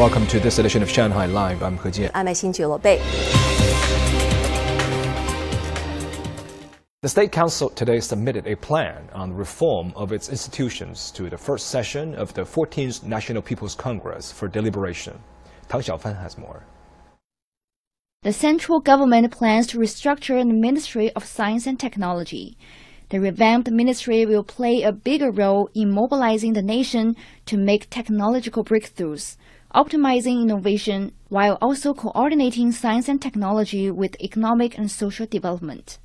Welcome to this edition of Shanghai Live. I'm He Jian. I'm The State Council today submitted a plan on reform of its institutions to the first session of the 14th National People's Congress for deliberation. Tang Xiaofan has more. The central government plans to restructure the Ministry of Science and Technology. The revamped ministry will play a bigger role in mobilizing the nation to make technological breakthroughs optimizing innovation, while also coordinating science and technology with economic and social development.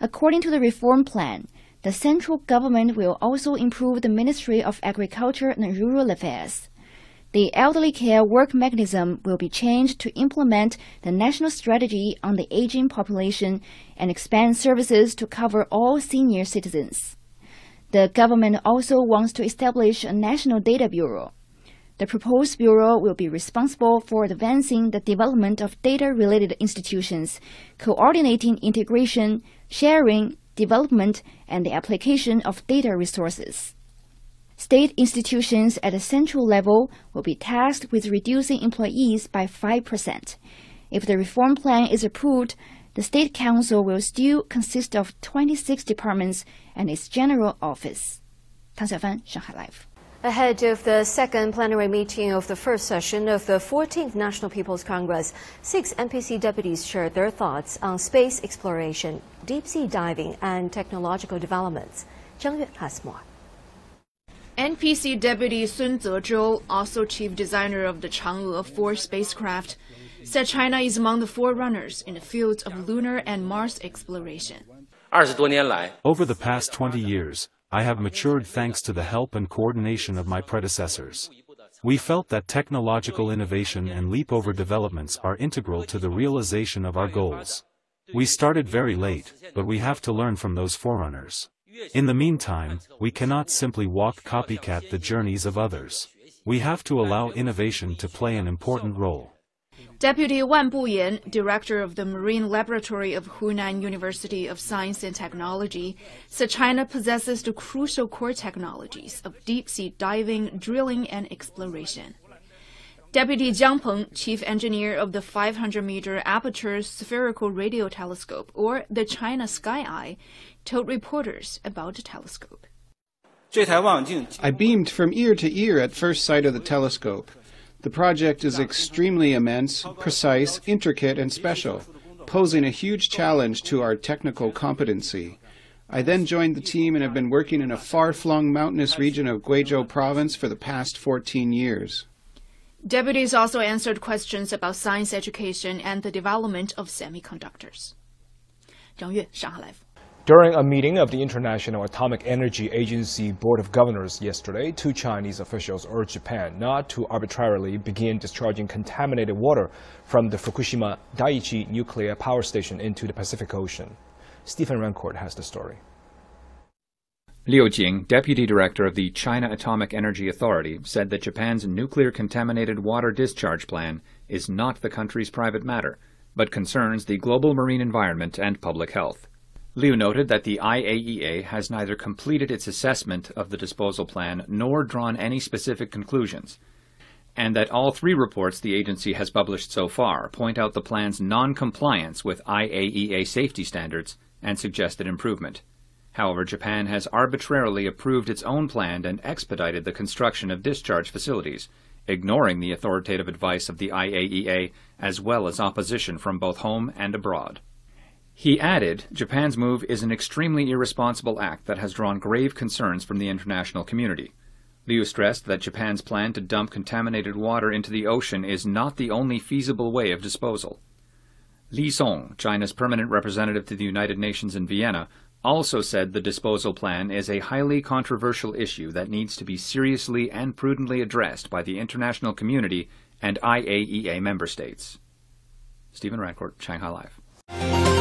According to the reform plan, the central government will also improve the Ministry of Agriculture and Rural Affairs. The elderly care work mechanism will be changed to implement the national strategy on the aging population and expand services to cover all senior citizens. The government also wants to establish a national data bureau. The proposed bureau will be responsible for advancing the development of data-related institutions, coordinating integration, sharing, development, and the application of data resources. State institutions at a central level will be tasked with reducing employees by 5%. If the reform plan is approved, the State Council will still consist of 26 departments and its general office. 唐晓帆，上海 Live。Ahead of the second plenary meeting of the first session of the 14th National People's Congress, six NPC deputies shared their thoughts on space exploration, deep sea diving, and technological developments. Zhang Yue has more. NPC Deputy Sun Zezhou, also chief designer of the Chang'e 4 spacecraft, said China is among the forerunners in the fields of lunar and Mars exploration. Over the past 20 years, I have matured thanks to the help and coordination of my predecessors. We felt that technological innovation and leap over developments are integral to the realization of our goals. We started very late, but we have to learn from those forerunners. In the meantime, we cannot simply walk copycat the journeys of others. We have to allow innovation to play an important role. Deputy Wan Buyan, director of the Marine Laboratory of Hunan University of Science and Technology, said China possesses the crucial core technologies of deep sea diving, drilling, and exploration. Deputy Jiang Peng, chief engineer of the 500 meter aperture spherical radio telescope, or the China Sky Eye, told reporters about the telescope. I beamed from ear to ear at first sight of the telescope. The project is extremely immense, precise, intricate, and special, posing a huge challenge to our technical competency. I then joined the team and have been working in a far flung mountainous region of Guizhou province for the past 14 years. Deputies also answered questions about science education and the development of semiconductors. 张悦，上海 Live。 during a meeting of the International Atomic Energy Agency Board of Governors yesterday, two Chinese officials urged Japan not to arbitrarily begin discharging contaminated water from the Fukushima Daiichi nuclear power station into the Pacific Ocean. Stephen Rancourt has the story. Liu Jing, deputy director of the China Atomic Energy Authority, said that Japan's nuclear contaminated water discharge plan is not the country's private matter, but concerns the global marine environment and public health. Liu noted that the IAEA has neither completed its assessment of the disposal plan nor drawn any specific conclusions, and that all three reports the agency has published so far point out the plan's non-compliance with IAEA safety standards and suggested improvement. However, Japan has arbitrarily approved its own plan and expedited the construction of discharge facilities, ignoring the authoritative advice of the IAEA as well as opposition from both home and abroad. He added, Japan's move is an extremely irresponsible act that has drawn grave concerns from the international community. Liu stressed that Japan's plan to dump contaminated water into the ocean is not the only feasible way of disposal. Li Song, China's permanent representative to the United Nations in Vienna, also said the disposal plan is a highly controversial issue that needs to be seriously and prudently addressed by the international community and IAEA member states. Stephen Rancourt, Shanghai Live.